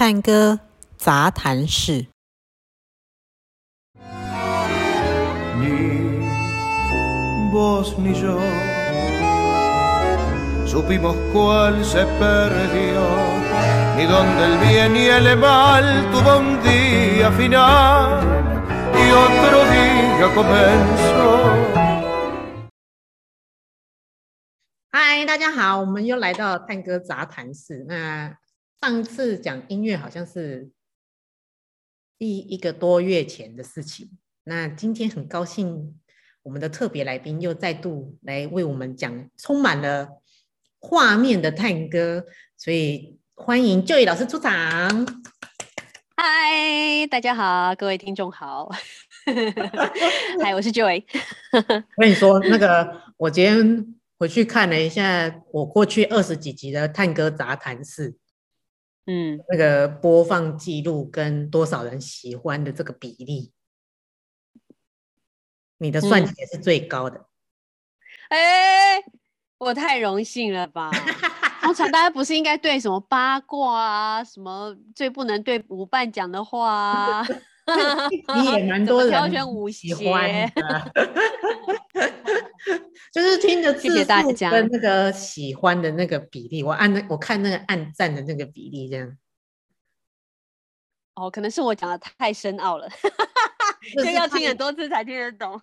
探戈杂谈室。嗨，大家好，我们又来到探戈杂谈室。那上次讲音乐好像是第一个多月前的事情。那今天很高兴，我们的特别来宾又再度来为我们讲充满了画面的探戈，所以欢迎 Joy 老师出场。嗨，大家好，各位听众好。嗨，我是 Joy。我跟你说，那个我今天回去看了一下我过去二十几集的探戈杂谈室，嗯，那个播放记录跟多少人喜欢的这个比例，你的算起来是最高的。哎、嗯欸，我太荣幸了吧？通常大家不是应该对什么八卦啊，什么最不能对舞伴讲的话啊？你也蛮多人喜欢的，就是听着字数跟那个喜欢的那个比例，我按那我看那个按赞的那个比例这样。哦，可能是我讲的太深奥了，这个要听很多次才听得懂。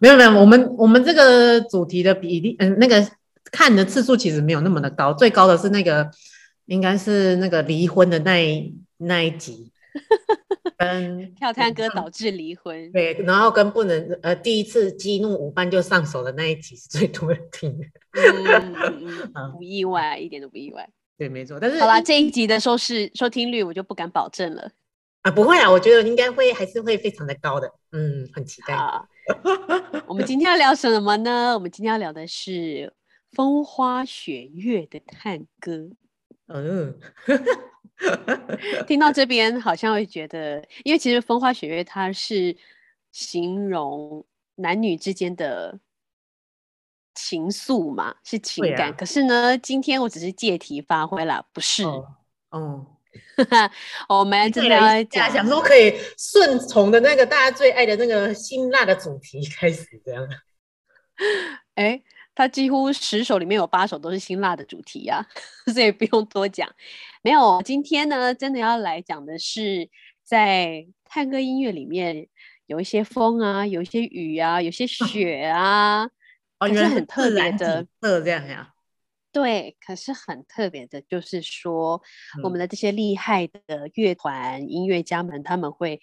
没有没有，我们我们这个主题的比例，嗯，那个看的次数其实没有那么的高，最高的是那个应该是那个离婚的那一那一集。跟跳探戈导致离婚，对，然后跟不能呃第一次激怒舞伴就上手的那一集是最多人听的，嗯嗯，不意外，一点都不意外。对，没错。但是好啦，这一集的收视收听率我就不敢保证了啊，不会啊，我觉得应该会还是会非常的高的，嗯，很期待。我们今天要聊什么呢？我们今天要聊的是风花雪月的探戈，嗯。听到这边好像会觉得，因为其实风花雪月它是形容男女之间的情愫嘛，是情感。啊、可是呢，今天我只是借题发挥了，不是。哦，哦 我们真的要讲，想说可以顺从的那个大家最爱的那个辛辣的主题开始这样。哎。他几乎十首里面有八首都是辛辣的主题呀、啊，所以不用多讲。没有，今天呢，真的要来讲的是在探戈音乐里面有一些风啊，有一些雨啊，有些 雪啊，可是很特别的，这样呀。对，可是很特别的，就是说、嗯、我们的这些厉害的乐团音乐家们，他们会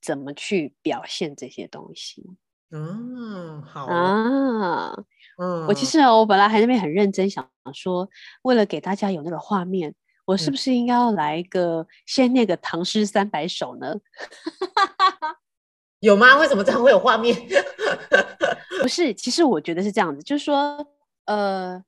怎么去表现这些东西？嗯，好啊。嗯，我其实我本来还在那边很认真想说，为了给大家有那个画面，我是不是应该要来一个先念个唐诗三百首呢？有吗？为什么这样会有画面？不是，其实我觉得是这样子，就是说，呃，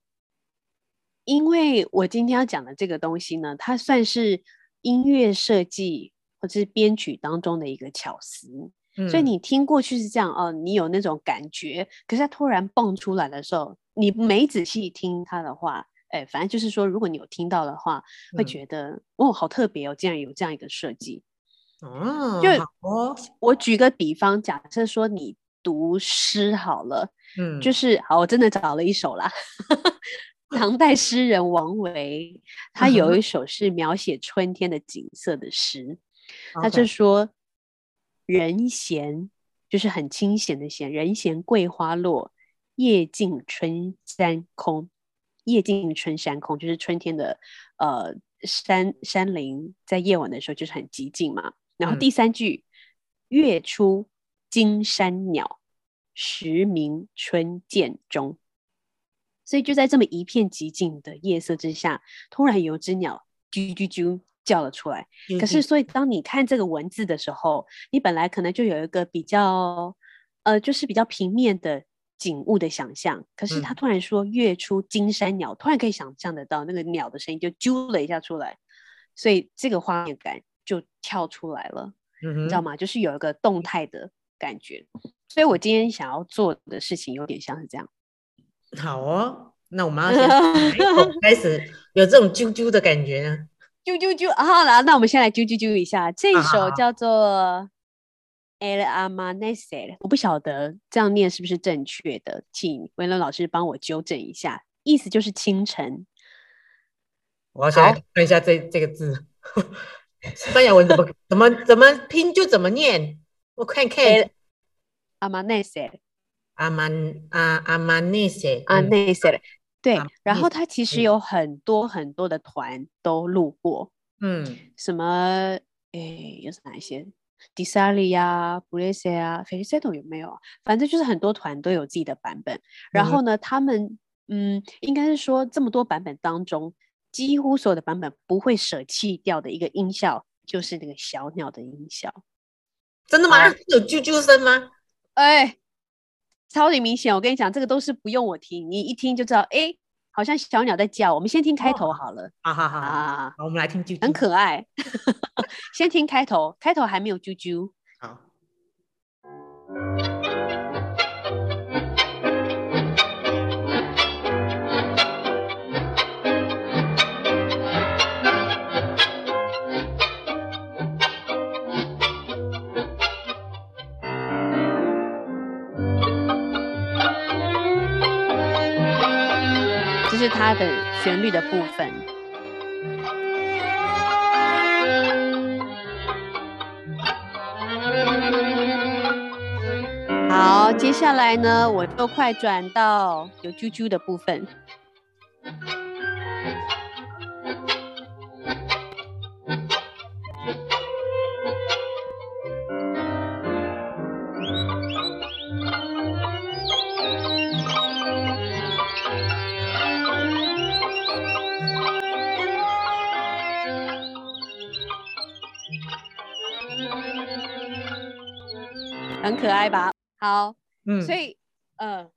因为我今天要讲的这个东西呢，它算是音乐设计或者是编曲当中的一个巧思。所以你听过去是这样哦，你有那种感觉，可是它突然蹦出来的时候，你没仔细听它的话，哎，反正就是说，如果你有听到的话，会觉得、嗯、哦，好特别哦，竟然有这样一个设计。哦，就我我举个比方，假设说你读诗好了，嗯，就是好，我真的找了一首啦，唐代诗人王维，他有一首是描写春天的景色的诗，他就说。人闲就是很清闲的闲，人闲桂花落，夜静春山空。夜静春山空就是春天的呃山山林，在夜晚的时候就是很寂静嘛。然后第三句，嗯、月出惊山鸟，时鸣春涧中。所以就在这么一片寂静的夜色之下，突然有只鸟啾啾啾。叫了出来，可是所以当你看这个文字的时候，你本来可能就有一个比较，呃，就是比较平面的景物的想象。可是他突然说“月出惊山鸟”，突然可以想象得到那个鸟的声音就啾了一下出来，所以这个画面感就跳出来了，你知道吗？就是有一个动态的感觉。所以我今天想要做的事情有点像是这样。好哦，那我们要先 开始有这种啾啾的感觉呢。啾啾啾！好了，那我们先来啾啾啾一下。这一首叫做《El Amanecer》，我不晓得这样念是不是正确的，请文伦老师帮我纠正一下。意思就是清晨。我要先来看一下这这个字，西 班牙文怎么怎么怎么拼就怎么念。我看看。El Amanecer。Aman 啊，Amanecer。Amanecer。对，然后他其实有很多很多的团都录过，嗯，什么诶，有哪一些？Di-Sarli 啊，Pugliese 啊，Feliciano 有没有？反正就是很多团都有自己的版本。然后呢，他们嗯，应该是说这么多版本当中，几乎所有的版本不会舍弃掉的一个音效，就是那个小鸟的音效。真的吗？啊、有啾啾声吗？哎。超级明显，我跟你讲，这个都是不用我听，你一听就知道，哎，好像小鸟在叫。我们先听开头好了。好好好，好，我们来听啾啾，很可爱。先听开头，开头还没有啾啾。好。是它的旋律的部分。好，接下来呢，我就快转到有啾啾的部分。可爱吧？好，嗯，所以，呃，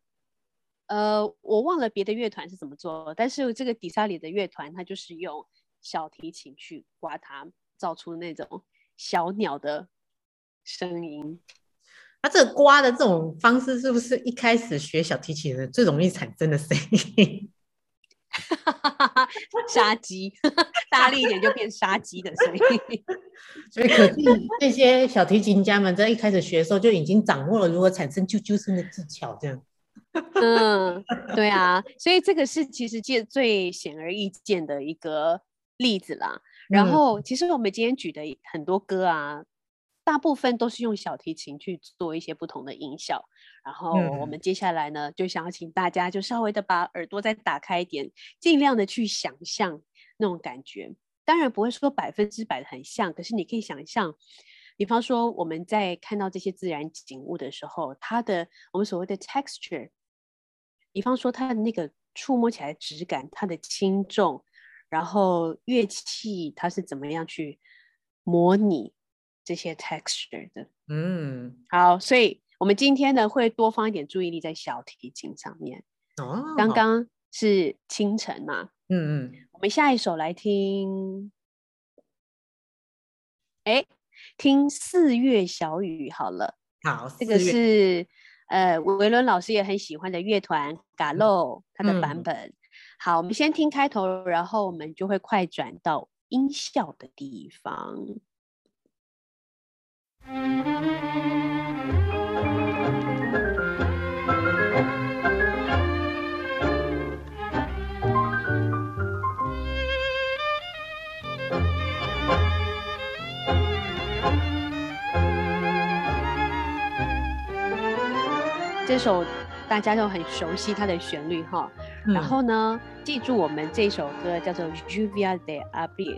呃，我忘了别的乐团是怎么做，但是这个底萨里的乐团，它就是用小提琴去刮它，造出那种小鸟的声音。它这个刮的这种方式，是不是一开始学小提琴的最容易产生的声音？杀鸡，大力一点就变杀鸡的声音。所以 可见这些小提琴家们在一开始学的时候就已经掌握了如何产生啾啾声的技巧，这样。嗯，对啊，所以这个是其实最最显而易见的一个例子啦。然后，其实我们今天举的很多歌啊。大部分都是用小提琴去做一些不同的音效，然后我们接下来呢，就想要请大家就稍微的把耳朵再打开一点，尽量的去想象那种感觉。当然不会说百分之百的很像，可是你可以想象，比方说我们在看到这些自然景物的时候，它的我们所谓的 texture，比方说它的那个触摸起来的质感，它的轻重，然后乐器它是怎么样去模拟。这些 texture 的，嗯，好，所以我们今天呢会多放一点注意力在小提琴上面。哦，刚刚是清晨嘛，嗯嗯，我们下一首来听，哎，听四月小雨好了。好，这个是呃维伦老师也很喜欢的乐团 Gallo 他的版本。嗯、好，我们先听开头，然后我们就会快转到音效的地方。这首大家都很熟悉它的旋律哈，嗯、然后呢，记住我们这首歌叫做《Lluvia de Abril》，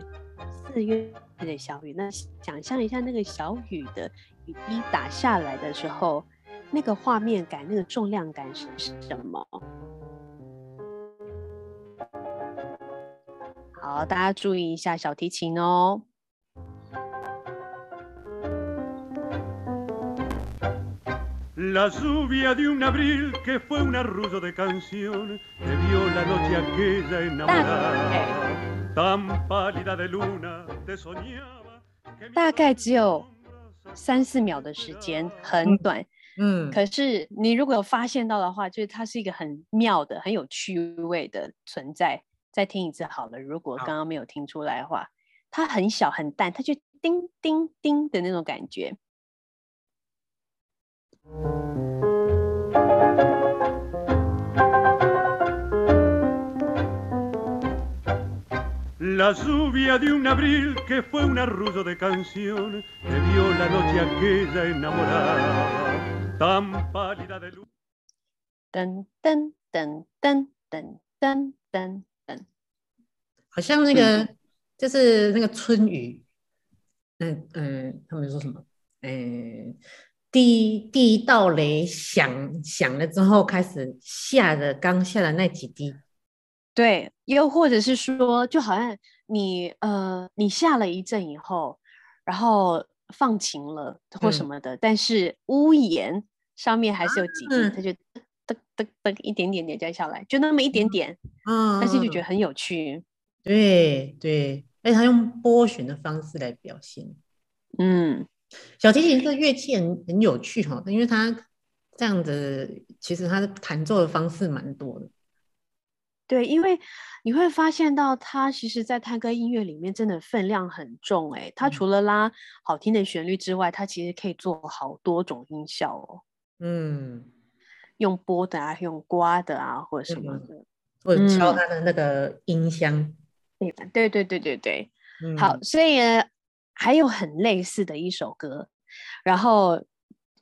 四月。的小雨，那想象一下那个小雨的雨滴打下来的时候，那个画面感、那个重量感是什么？好，大家注意一下小提琴哦。大概只有三四秒的时间，很短。嗯，可是你如果有发现到的话，就是它是一个很妙的、很有趣味的存在。再听一次好了，如果刚刚没有听出来的话，它很小很淡，它就叮叮叮的那种感觉。la soviet una vil chefuma ruzo de canción me dio la noche 好像那个就是那个春雨嗯嗯他们说什么嗯第一第一道雷响响了之后开始下的刚下的那几滴对，又或者是说，就好像你呃，你下了一阵以后，然后放晴了或什么的，嗯、但是屋檐上面还是有几滴，它、啊、就。噔噔噔，一点点点掉下来，就那么一点点，嗯，但是就觉得很有趣。对对，而且他用拨弦的方式来表现。嗯，小提琴这乐器很很有趣哈，因为它这样子，其实它的弹奏的方式蛮多的。对，因为你会发现到它其实，在探戈音乐里面真的分量很重哎。它除了拉好听的旋律之外，它其实可以做好多种音效哦。嗯。用拨的啊，用刮的啊，或者什么的，或者敲它的那个音箱。对、嗯、对对对对对。嗯、好，所以还有很类似的一首歌，然后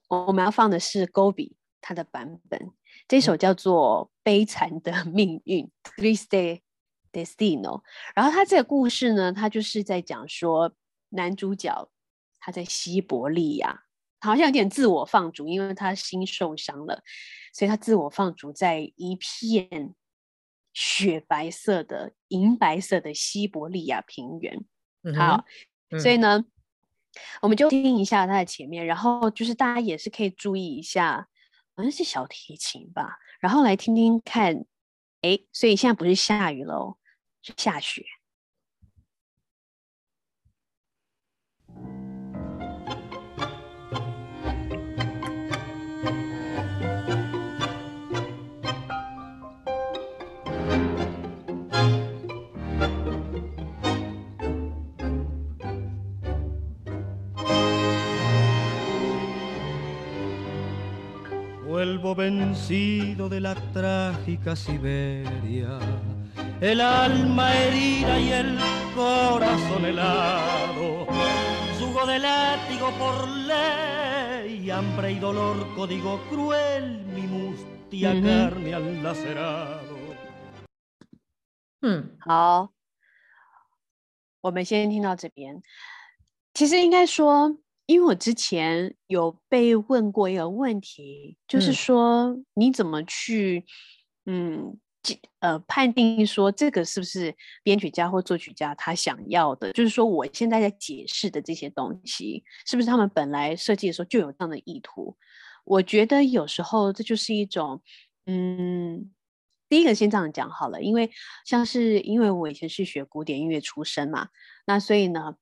我们要放的是 Gobi 他的版本，这首叫做《悲惨的命运》（Triste Destino）。然后他这个故事呢，他就是在讲说男主角他在西伯利亚。好像有点自我放逐，因为他心受伤了，所以他自我放逐在一片雪白色的、银白色的西伯利亚平原。嗯、好、嗯，所以呢，我们就听一下他的前面，然后就是大家也是可以注意一下，好像是小提琴吧，然后来听听看。哎，所以现在不是下雨了，是下雪。Vuelvo vencido de la trágica Siberia, el alma herida y el corazón helado, yugo de látigo por ley, hambre y dolor, código cruel, mi mustia mm carne al lacerado. Hmm, 好，我们先听到这边。其实应该说，因为我之前有被问过一个问题，就是说你怎么去，嗯，呃，判定说这个是不是编曲家或作曲家他想要的？就是说我现在在解释的这些东西，是不是他们本来设计的时候就有这样的意图？我觉得有时候这就是一种，嗯，第一个先这样讲好了，因为像是因为我以前是学古典音乐出身嘛，那所以呢。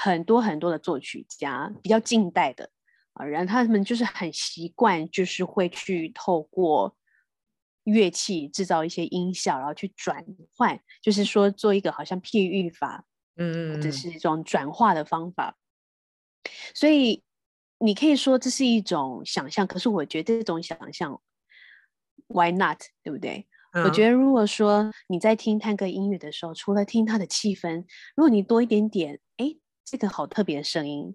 很多很多的作曲家，比较近代的啊，然后他们就是很习惯，就是会去透过乐器制造一些音效，然后去转换，就是说做一个好像譬喻法，嗯，这是一种转化的方法。所以你可以说这是一种想象，可是我觉得这种想象，Why not？对不对？嗯。我觉得如果说你在听探戈音乐的时候，除了听它的气氛，如果你多一点点，哎。这个好特别的声音，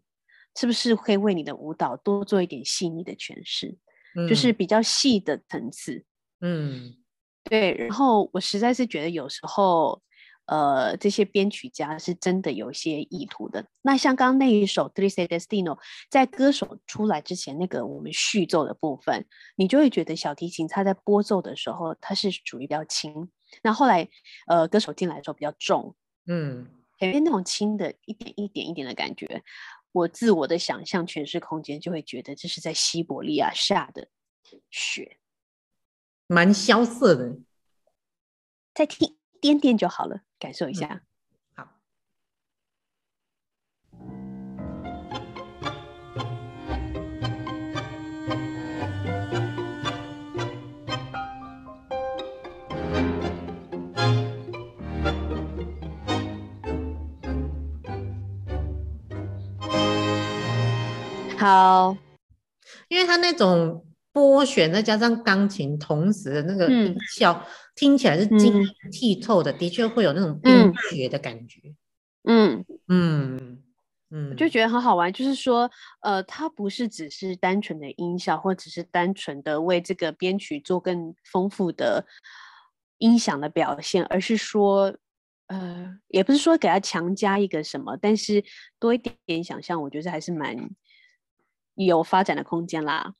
是不是可以为你的舞蹈多做一点细腻的诠释？嗯，就是比较细的层次。嗯，对。然后我实在是觉得有时候，呃，这些编曲家是真的有些意图的。那像刚刚那一首《Triste Destino》，在歌手出来之前，那个我们序奏的部分，你就会觉得小提琴它在拨奏的时候，它是属于比较轻。那后来，呃，歌手进来的时候比较重。嗯。前面那种轻的一点一点一点的感觉，我自我的想象诠释空间就会觉得这是在西伯利亚下的雪，蛮萧瑟的。再听一点点就好了，感受一下。嗯好，因为他那种拨弦再加上钢琴同时的那个音效，嗯、听起来是晶莹剔透的，嗯、的确会有那种冰雪的感觉。嗯嗯嗯，就觉得很好玩，就是说，呃，它不是只是单纯的音效，或只是单纯的为这个编曲做更丰富的音响的表现，而是说。呃，也不是说给他强加一个什么，但是多一点点想象，我觉得还是蛮有发展的空间啦。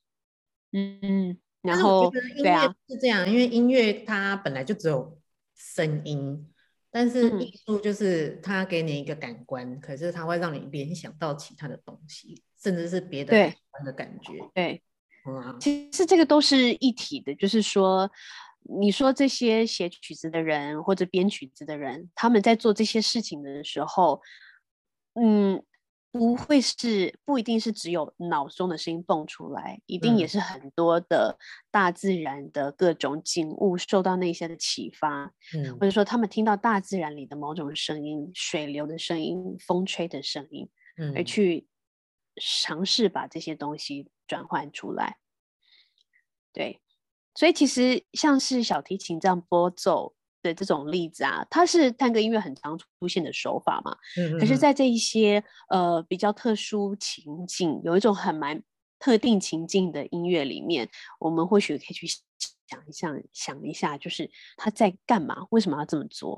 嗯嗯，然后对啊，是这样，啊、因为音乐它本来就只有声音，但是艺术就是它给你一个感官，嗯、可是它会让你联想到其他的东西，甚至是别的感官的感觉。对，对嗯、其实这个都是一体的，就是说。你说这些写曲子的人或者编曲子的人，他们在做这些事情的时候，嗯，不会是不一定是只有脑中的声音蹦出来，一定也是很多的大自然的各种景物受到那些的启发，嗯，或者说他们听到大自然里的某种声音，水流的声音、风吹的声音，嗯，而去尝试把这些东西转换出来，对。所以其实像是小提琴这样拨奏的这种例子啊，它是探戈音乐很常出现的手法嘛。嗯嗯。可是，在这一些呃比较特殊情境，有一种很蛮特定情境的音乐里面，我们或许可以去想一想，想一下，就是他在干嘛？为什么要这么做？